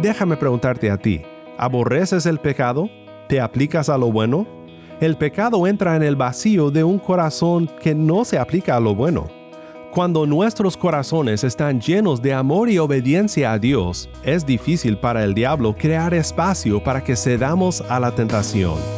Déjame preguntarte a ti, ¿aborreces el pecado? ¿Te aplicas a lo bueno? El pecado entra en el vacío de un corazón que no se aplica a lo bueno. Cuando nuestros corazones están llenos de amor y obediencia a Dios, es difícil para el diablo crear espacio para que cedamos a la tentación.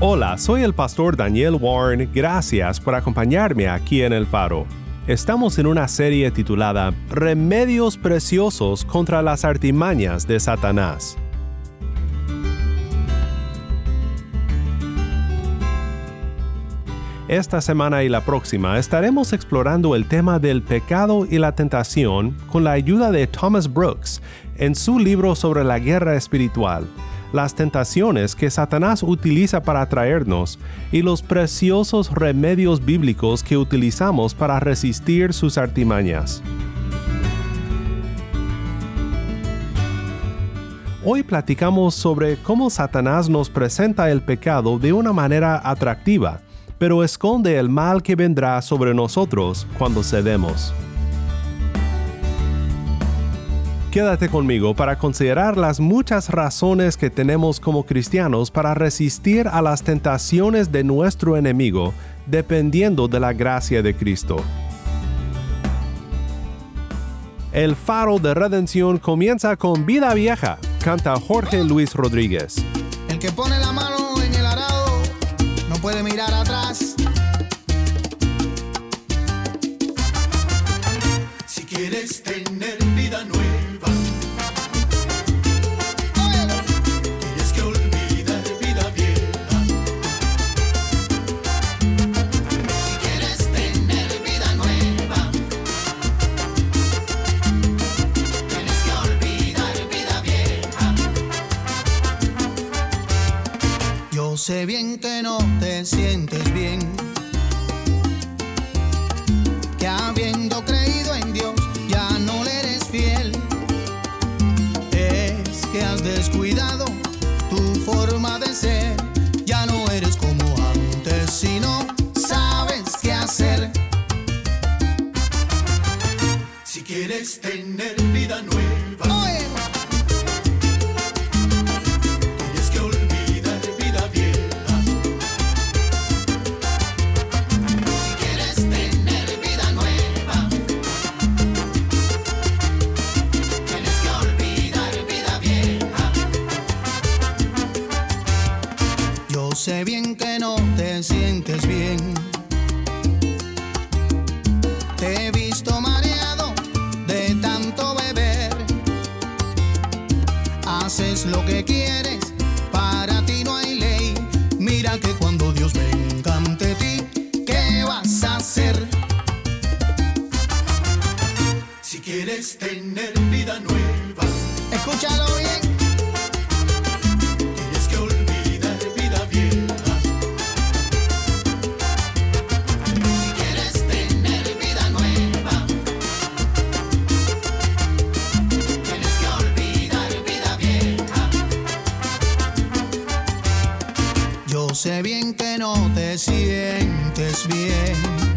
Hola, soy el pastor Daniel Warren, gracias por acompañarme aquí en El Faro. Estamos en una serie titulada Remedios Preciosos contra las artimañas de Satanás. Esta semana y la próxima estaremos explorando el tema del pecado y la tentación con la ayuda de Thomas Brooks en su libro sobre la guerra espiritual las tentaciones que Satanás utiliza para atraernos y los preciosos remedios bíblicos que utilizamos para resistir sus artimañas. Hoy platicamos sobre cómo Satanás nos presenta el pecado de una manera atractiva, pero esconde el mal que vendrá sobre nosotros cuando cedemos. Quédate conmigo para considerar las muchas razones que tenemos como cristianos para resistir a las tentaciones de nuestro enemigo dependiendo de la gracia de Cristo. El faro de redención comienza con Vida Vieja, canta Jorge Luis Rodríguez. El que pone la mano en el arado no puede mirar atrás. Sé bien que no te sientes Sé bien.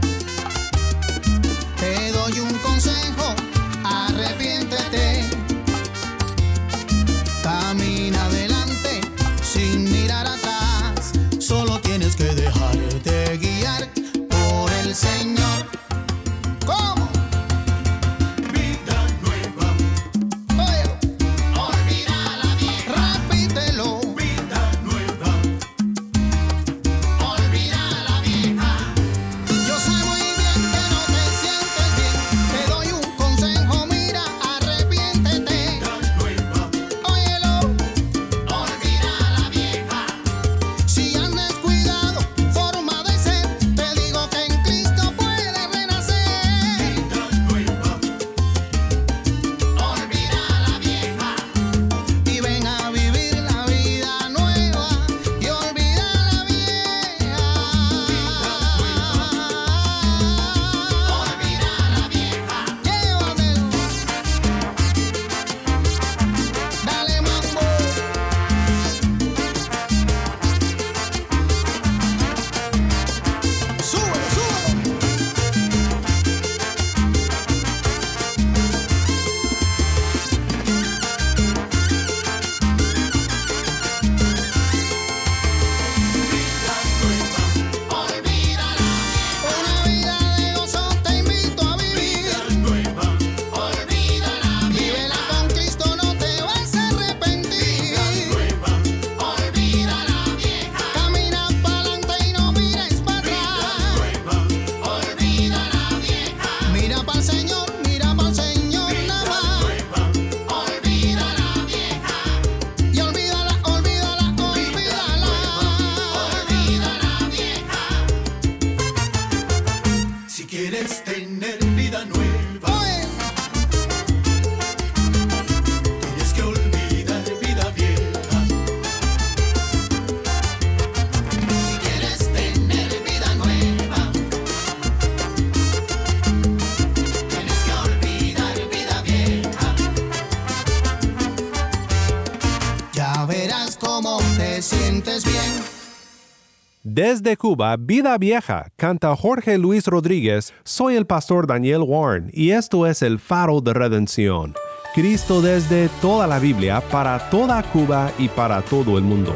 Desde Cuba, Vida Vieja, canta Jorge Luis Rodríguez, soy el pastor Daniel Warren y esto es el faro de redención. Cristo desde toda la Biblia, para toda Cuba y para todo el mundo.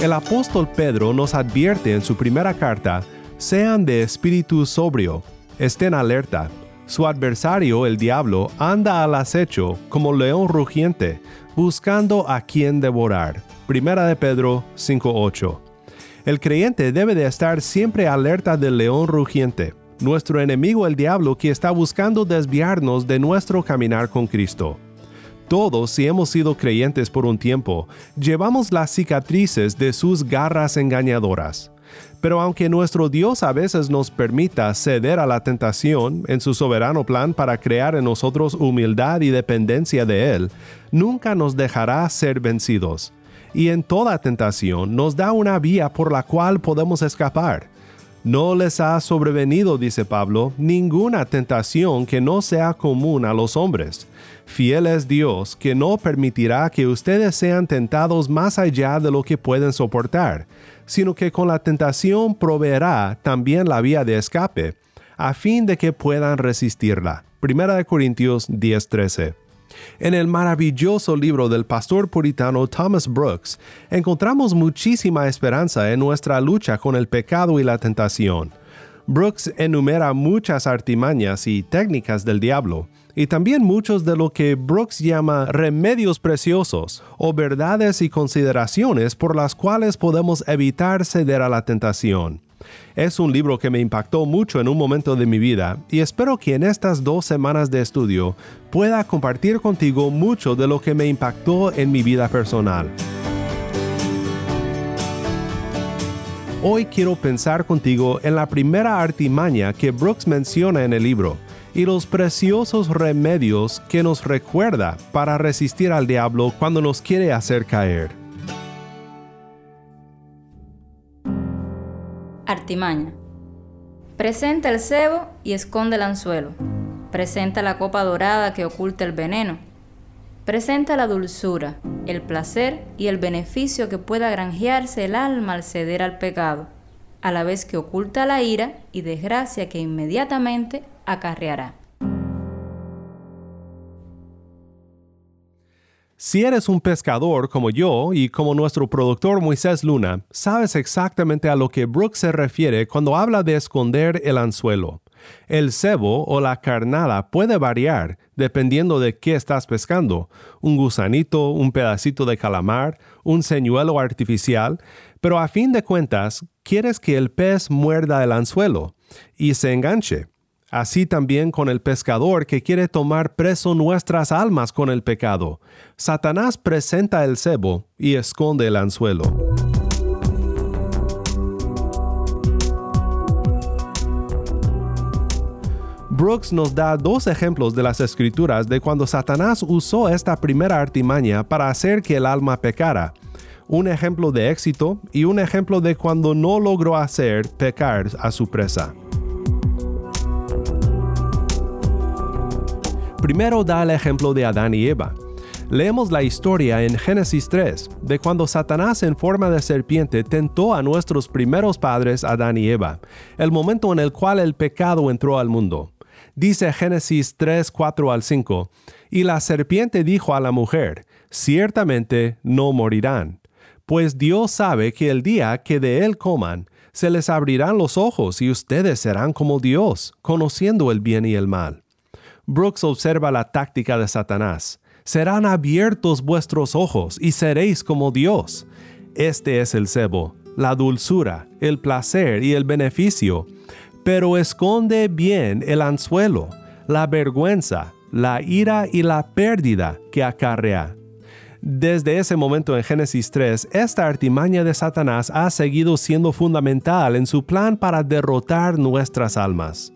El apóstol Pedro nos advierte en su primera carta, sean de espíritu sobrio, estén alerta. Su adversario, el diablo, anda al acecho como león rugiente, buscando a quien devorar. Primera de Pedro 5.8. El creyente debe de estar siempre alerta del león rugiente, nuestro enemigo el diablo que está buscando desviarnos de nuestro caminar con Cristo. Todos, si hemos sido creyentes por un tiempo, llevamos las cicatrices de sus garras engañadoras. Pero aunque nuestro Dios a veces nos permita ceder a la tentación en su soberano plan para crear en nosotros humildad y dependencia de Él, nunca nos dejará ser vencidos. Y en toda tentación nos da una vía por la cual podemos escapar. No les ha sobrevenido, dice Pablo, ninguna tentación que no sea común a los hombres. Fiel es Dios que no permitirá que ustedes sean tentados más allá de lo que pueden soportar, sino que con la tentación proveerá también la vía de escape, a fin de que puedan resistirla. 1 Corintios 10:13. En el maravilloso libro del pastor puritano Thomas Brooks encontramos muchísima esperanza en nuestra lucha con el pecado y la tentación. Brooks enumera muchas artimañas y técnicas del diablo, y también muchos de lo que Brooks llama remedios preciosos o verdades y consideraciones por las cuales podemos evitar ceder a la tentación. Es un libro que me impactó mucho en un momento de mi vida y espero que en estas dos semanas de estudio pueda compartir contigo mucho de lo que me impactó en mi vida personal. Hoy quiero pensar contigo en la primera artimaña que Brooks menciona en el libro y los preciosos remedios que nos recuerda para resistir al diablo cuando nos quiere hacer caer. Presenta el cebo y esconde el anzuelo. Presenta la copa dorada que oculta el veneno. Presenta la dulzura, el placer y el beneficio que pueda granjearse el alma al ceder al pecado, a la vez que oculta la ira y desgracia que inmediatamente acarreará. Si eres un pescador como yo y como nuestro productor Moisés Luna, sabes exactamente a lo que Brooks se refiere cuando habla de esconder el anzuelo. El cebo o la carnada puede variar dependiendo de qué estás pescando, un gusanito, un pedacito de calamar, un señuelo artificial, pero a fin de cuentas quieres que el pez muerda el anzuelo y se enganche. Así también con el pescador que quiere tomar preso nuestras almas con el pecado. Satanás presenta el cebo y esconde el anzuelo. Brooks nos da dos ejemplos de las escrituras de cuando Satanás usó esta primera artimaña para hacer que el alma pecara. Un ejemplo de éxito y un ejemplo de cuando no logró hacer pecar a su presa. Primero da el ejemplo de Adán y Eva. Leemos la historia en Génesis 3 de cuando Satanás en forma de serpiente tentó a nuestros primeros padres Adán y Eva, el momento en el cual el pecado entró al mundo. Dice Génesis 3, 4 al 5, y la serpiente dijo a la mujer, ciertamente no morirán, pues Dios sabe que el día que de él coman, se les abrirán los ojos y ustedes serán como Dios, conociendo el bien y el mal. Brooks observa la táctica de Satanás. Serán abiertos vuestros ojos y seréis como Dios. Este es el cebo, la dulzura, el placer y el beneficio. Pero esconde bien el anzuelo, la vergüenza, la ira y la pérdida que acarrea. Desde ese momento en Génesis 3, esta artimaña de Satanás ha seguido siendo fundamental en su plan para derrotar nuestras almas.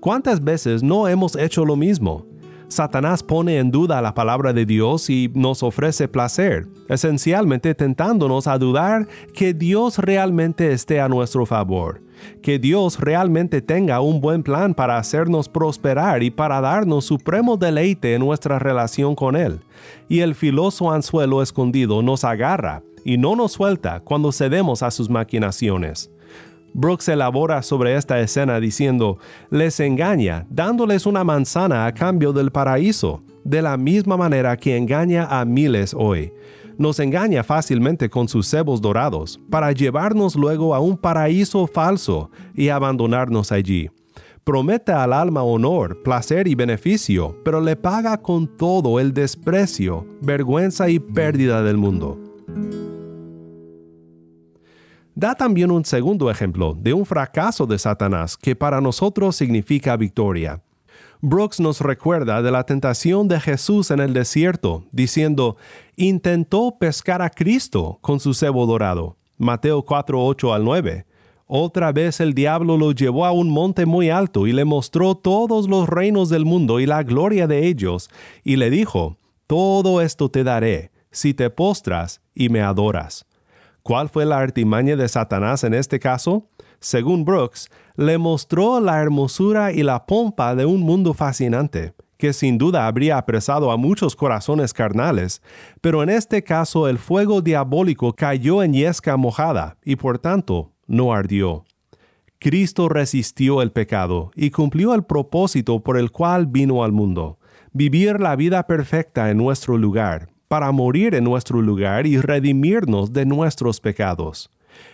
¿Cuántas veces no hemos hecho lo mismo? Satanás pone en duda la palabra de Dios y nos ofrece placer, esencialmente tentándonos a dudar que Dios realmente esté a nuestro favor, que Dios realmente tenga un buen plan para hacernos prosperar y para darnos supremo deleite en nuestra relación con Él. Y el filoso anzuelo escondido nos agarra y no nos suelta cuando cedemos a sus maquinaciones. Brooks elabora sobre esta escena diciendo, les engaña dándoles una manzana a cambio del paraíso, de la misma manera que engaña a miles hoy. Nos engaña fácilmente con sus cebos dorados, para llevarnos luego a un paraíso falso y abandonarnos allí. Promete al alma honor, placer y beneficio, pero le paga con todo el desprecio, vergüenza y pérdida del mundo da también un segundo ejemplo de un fracaso de Satanás que para nosotros significa victoria. Brooks nos recuerda de la tentación de Jesús en el desierto, diciendo, intentó pescar a Cristo con su cebo dorado. Mateo 4, 8 al 9. Otra vez el diablo lo llevó a un monte muy alto y le mostró todos los reinos del mundo y la gloria de ellos, y le dijo, Todo esto te daré, si te postras y me adoras. ¿Cuál fue la artimaña de Satanás en este caso? Según Brooks, le mostró la hermosura y la pompa de un mundo fascinante, que sin duda habría apresado a muchos corazones carnales, pero en este caso el fuego diabólico cayó en yesca mojada y por tanto no ardió. Cristo resistió el pecado y cumplió el propósito por el cual vino al mundo, vivir la vida perfecta en nuestro lugar, para morir en nuestro lugar y redimirnos de nuestros pecados.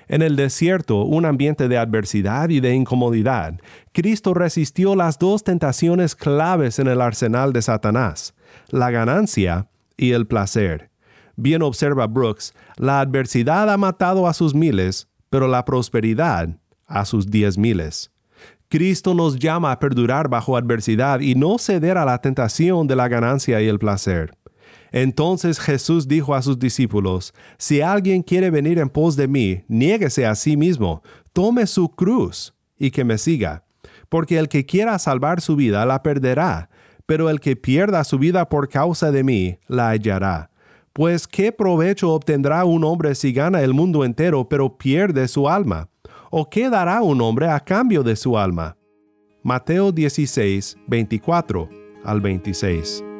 En el desierto, un ambiente de adversidad y de incomodidad, Cristo resistió las dos tentaciones claves en el arsenal de Satanás, la ganancia y el placer. Bien observa Brooks, la adversidad ha matado a sus miles, pero la prosperidad a sus diez miles. Cristo nos llama a perdurar bajo adversidad y no ceder a la tentación de la ganancia y el placer. Entonces Jesús dijo a sus discípulos, Si alguien quiere venir en pos de mí, niéguese a sí mismo, tome su cruz y que me siga. Porque el que quiera salvar su vida la perderá, pero el que pierda su vida por causa de mí la hallará. Pues ¿qué provecho obtendrá un hombre si gana el mundo entero pero pierde su alma? ¿O qué dará un hombre a cambio de su alma? Mateo 16, 24 al 26.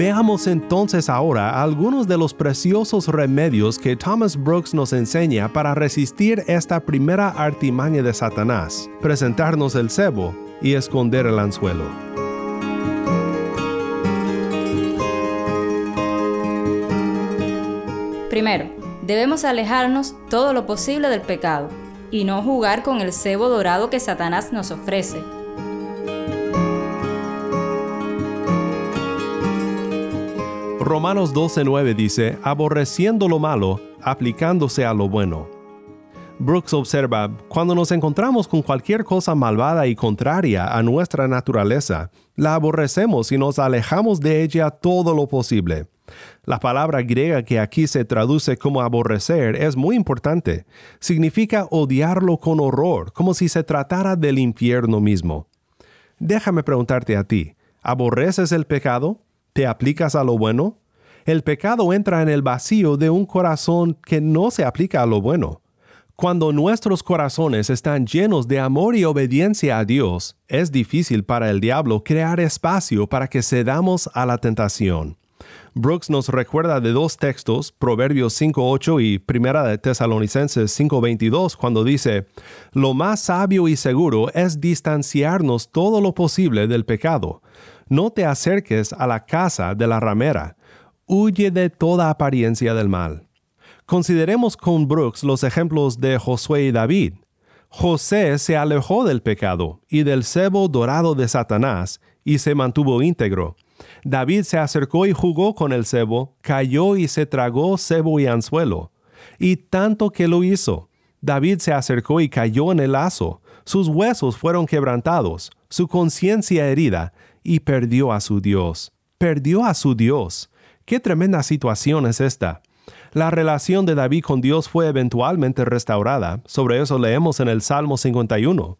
Veamos entonces ahora algunos de los preciosos remedios que Thomas Brooks nos enseña para resistir esta primera artimaña de Satanás, presentarnos el cebo y esconder el anzuelo. Primero, debemos alejarnos todo lo posible del pecado y no jugar con el cebo dorado que Satanás nos ofrece Romanos 12:9 dice, aborreciendo lo malo, aplicándose a lo bueno. Brooks observa, cuando nos encontramos con cualquier cosa malvada y contraria a nuestra naturaleza, la aborrecemos y nos alejamos de ella todo lo posible. La palabra griega que aquí se traduce como aborrecer es muy importante. Significa odiarlo con horror, como si se tratara del infierno mismo. Déjame preguntarte a ti, ¿aborreces el pecado? ¿Te aplicas a lo bueno? El pecado entra en el vacío de un corazón que no se aplica a lo bueno. Cuando nuestros corazones están llenos de amor y obediencia a Dios, es difícil para el diablo crear espacio para que cedamos a la tentación. Brooks nos recuerda de dos textos, Proverbios 5.8 y Primera de Tesalonicenses 5.22, cuando dice, Lo más sabio y seguro es distanciarnos todo lo posible del pecado no te acerques a la casa de la ramera. Huye de toda apariencia del mal. Consideremos con Brooks los ejemplos de Josué y David. José se alejó del pecado y del cebo dorado de Satanás y se mantuvo íntegro. David se acercó y jugó con el cebo, cayó y se tragó cebo y anzuelo. Y tanto que lo hizo. David se acercó y cayó en el lazo, sus huesos fueron quebrantados, su conciencia herida, y perdió a su Dios. Perdió a su Dios. Qué tremenda situación es esta. La relación de David con Dios fue eventualmente restaurada, sobre eso leemos en el Salmo 51,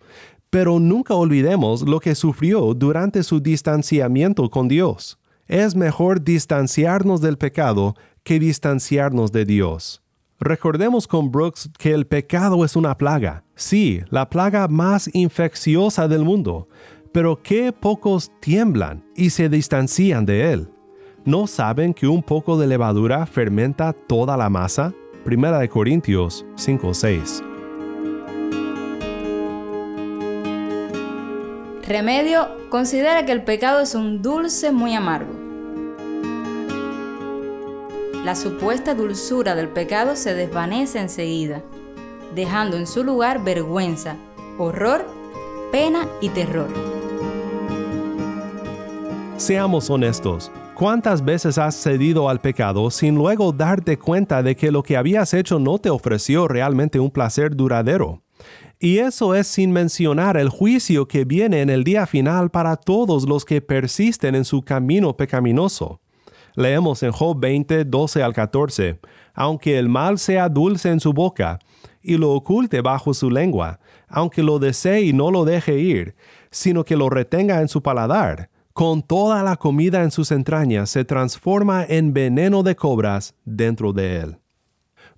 pero nunca olvidemos lo que sufrió durante su distanciamiento con Dios. Es mejor distanciarnos del pecado que distanciarnos de Dios. Recordemos con Brooks que el pecado es una plaga, sí, la plaga más infecciosa del mundo, pero que pocos tiemblan y se distancian de él. ¿No saben que un poco de levadura fermenta toda la masa? Primera de Corintios 5:6. Remedio considera que el pecado es un dulce muy amargo. La supuesta dulzura del pecado se desvanece enseguida, dejando en su lugar vergüenza, horror, pena y terror. Seamos honestos, ¿Cuántas veces has cedido al pecado sin luego darte cuenta de que lo que habías hecho no te ofreció realmente un placer duradero? Y eso es sin mencionar el juicio que viene en el día final para todos los que persisten en su camino pecaminoso. Leemos en Job 20, 12 al 14, aunque el mal sea dulce en su boca, y lo oculte bajo su lengua, aunque lo desee y no lo deje ir, sino que lo retenga en su paladar, con toda la comida en sus entrañas se transforma en veneno de cobras dentro de él.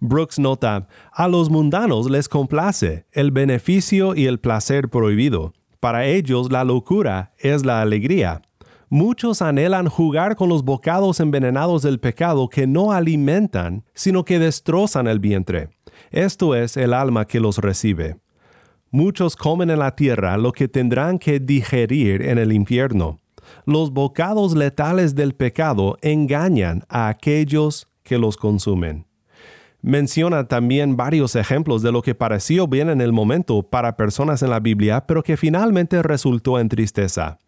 Brooks nota, a los mundanos les complace el beneficio y el placer prohibido. Para ellos la locura es la alegría. Muchos anhelan jugar con los bocados envenenados del pecado que no alimentan, sino que destrozan el vientre. Esto es el alma que los recibe. Muchos comen en la tierra lo que tendrán que digerir en el infierno los bocados letales del pecado engañan a aquellos que los consumen. Menciona también varios ejemplos de lo que pareció bien en el momento para personas en la Biblia, pero que finalmente resultó en tristeza.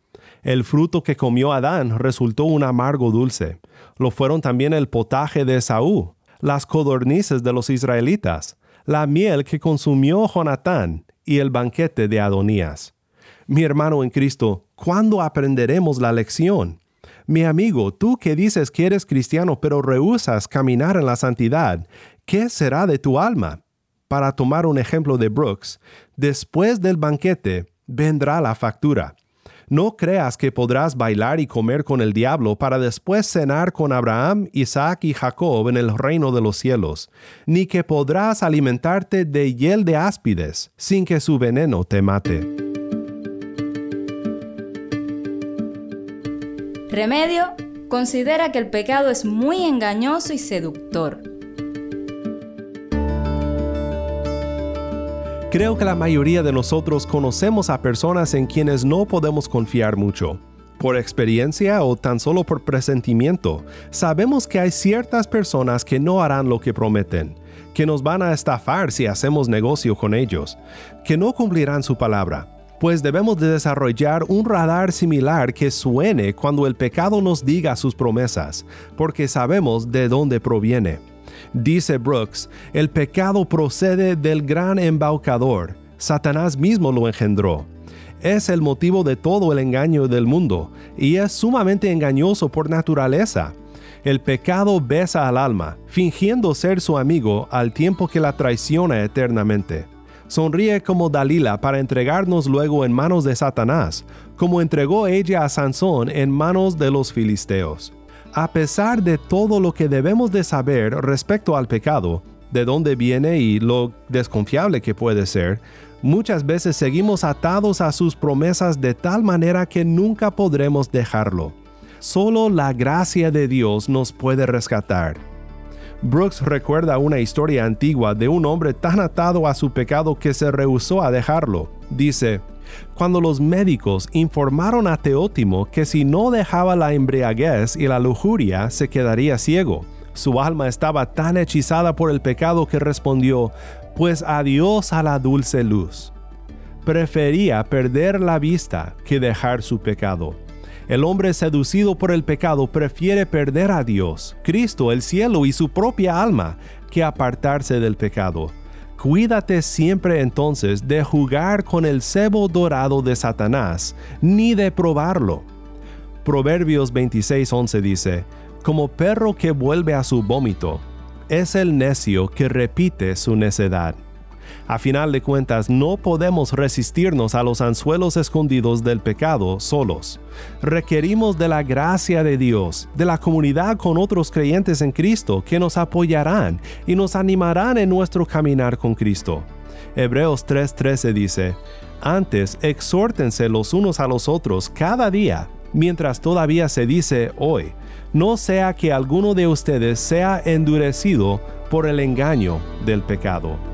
El fruto que comió Adán resultó un amargo dulce. Lo fueron también el potaje de Saúl, las codornices de los israelitas, la miel que consumió Jonatán y el banquete de Adonías. Mi hermano en Cristo, ¿cuándo aprenderemos la lección? Mi amigo, tú que dices que eres cristiano pero rehusas caminar en la santidad, ¿qué será de tu alma? Para tomar un ejemplo de Brooks, después del banquete vendrá la factura. No creas que podrás bailar y comer con el diablo para después cenar con Abraham, Isaac y Jacob en el reino de los cielos, ni que podrás alimentarte de hiel de áspides sin que su veneno te mate. Remedio considera que el pecado es muy engañoso y seductor. Creo que la mayoría de nosotros conocemos a personas en quienes no podemos confiar mucho. Por experiencia o tan solo por presentimiento, sabemos que hay ciertas personas que no harán lo que prometen, que nos van a estafar si hacemos negocio con ellos, que no cumplirán su palabra, pues debemos de desarrollar un radar similar que suene cuando el pecado nos diga sus promesas, porque sabemos de dónde proviene. Dice Brooks, el pecado procede del gran embaucador, Satanás mismo lo engendró. Es el motivo de todo el engaño del mundo, y es sumamente engañoso por naturaleza. El pecado besa al alma, fingiendo ser su amigo al tiempo que la traiciona eternamente sonríe como Dalila para entregarnos luego en manos de Satanás, como entregó ella a Sansón en manos de los filisteos. A pesar de todo lo que debemos de saber respecto al pecado, de dónde viene y lo desconfiable que puede ser, muchas veces seguimos atados a sus promesas de tal manera que nunca podremos dejarlo. Solo la gracia de Dios nos puede rescatar Brooks recuerda una historia antigua de un hombre tan atado a su pecado que se rehusó a dejarlo. Dice, cuando los médicos informaron a Teótimo que si no dejaba la embriaguez y la lujuria se quedaría ciego, su alma estaba tan hechizada por el pecado que respondió, pues adiós a la dulce luz. Prefería perder la vista que dejar su pecado. El hombre seducido por el pecado prefiere perder a Dios, Cristo, el cielo y su propia alma que apartarse del pecado. Cuídate siempre entonces de jugar con el cebo dorado de Satanás, ni de probarlo. Proverbios 26:11 dice, Como perro que vuelve a su vómito, es el necio que repite su necedad. A final de cuentas, no podemos resistirnos a los anzuelos escondidos del pecado solos. Requerimos de la gracia de Dios, de la comunidad con otros creyentes en Cristo que nos apoyarán y nos animarán en nuestro caminar con Cristo. Hebreos 3:13 dice, Antes exhórtense los unos a los otros cada día, mientras todavía se dice hoy, no sea que alguno de ustedes sea endurecido por el engaño del pecado.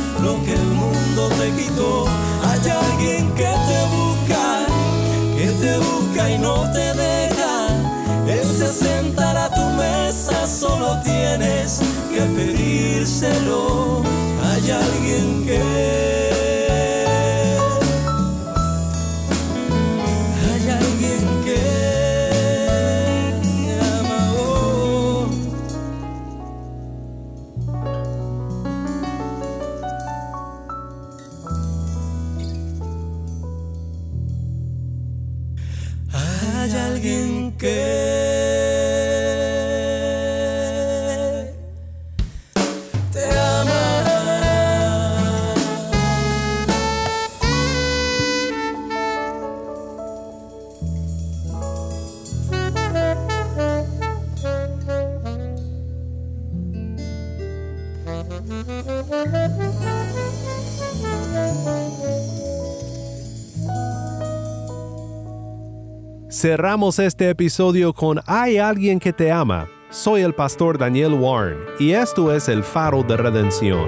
que el mundo te quitó. Hay alguien que te busca, que te busca y no te deja. Él se sentará a tu mesa, solo tienes que pedírselo. Hay alguien que Cerramos este episodio con Hay alguien que te ama. Soy el pastor Daniel Warren y esto es el faro de redención.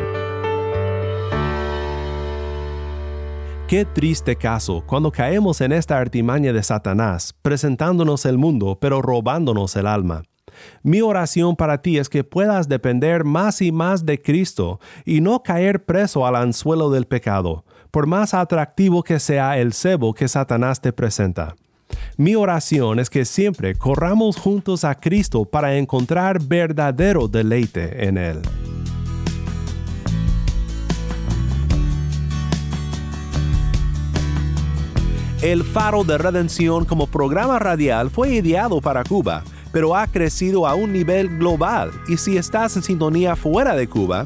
Qué triste caso cuando caemos en esta artimaña de Satanás, presentándonos el mundo pero robándonos el alma. Mi oración para ti es que puedas depender más y más de Cristo y no caer preso al anzuelo del pecado, por más atractivo que sea el cebo que Satanás te presenta. Mi oración es que siempre corramos juntos a Cristo para encontrar verdadero deleite en Él. El Faro de Redención como programa radial fue ideado para Cuba, pero ha crecido a un nivel global y si estás en sintonía fuera de Cuba,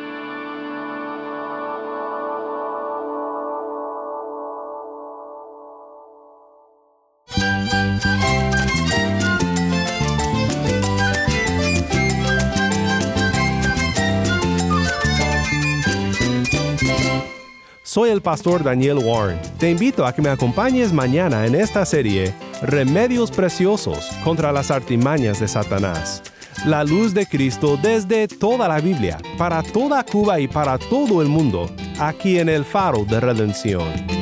Soy el pastor Daniel Warren. Te invito a que me acompañes mañana en esta serie Remedios Preciosos contra las artimañas de Satanás. La luz de Cristo desde toda la Biblia, para toda Cuba y para todo el mundo, aquí en el faro de redención.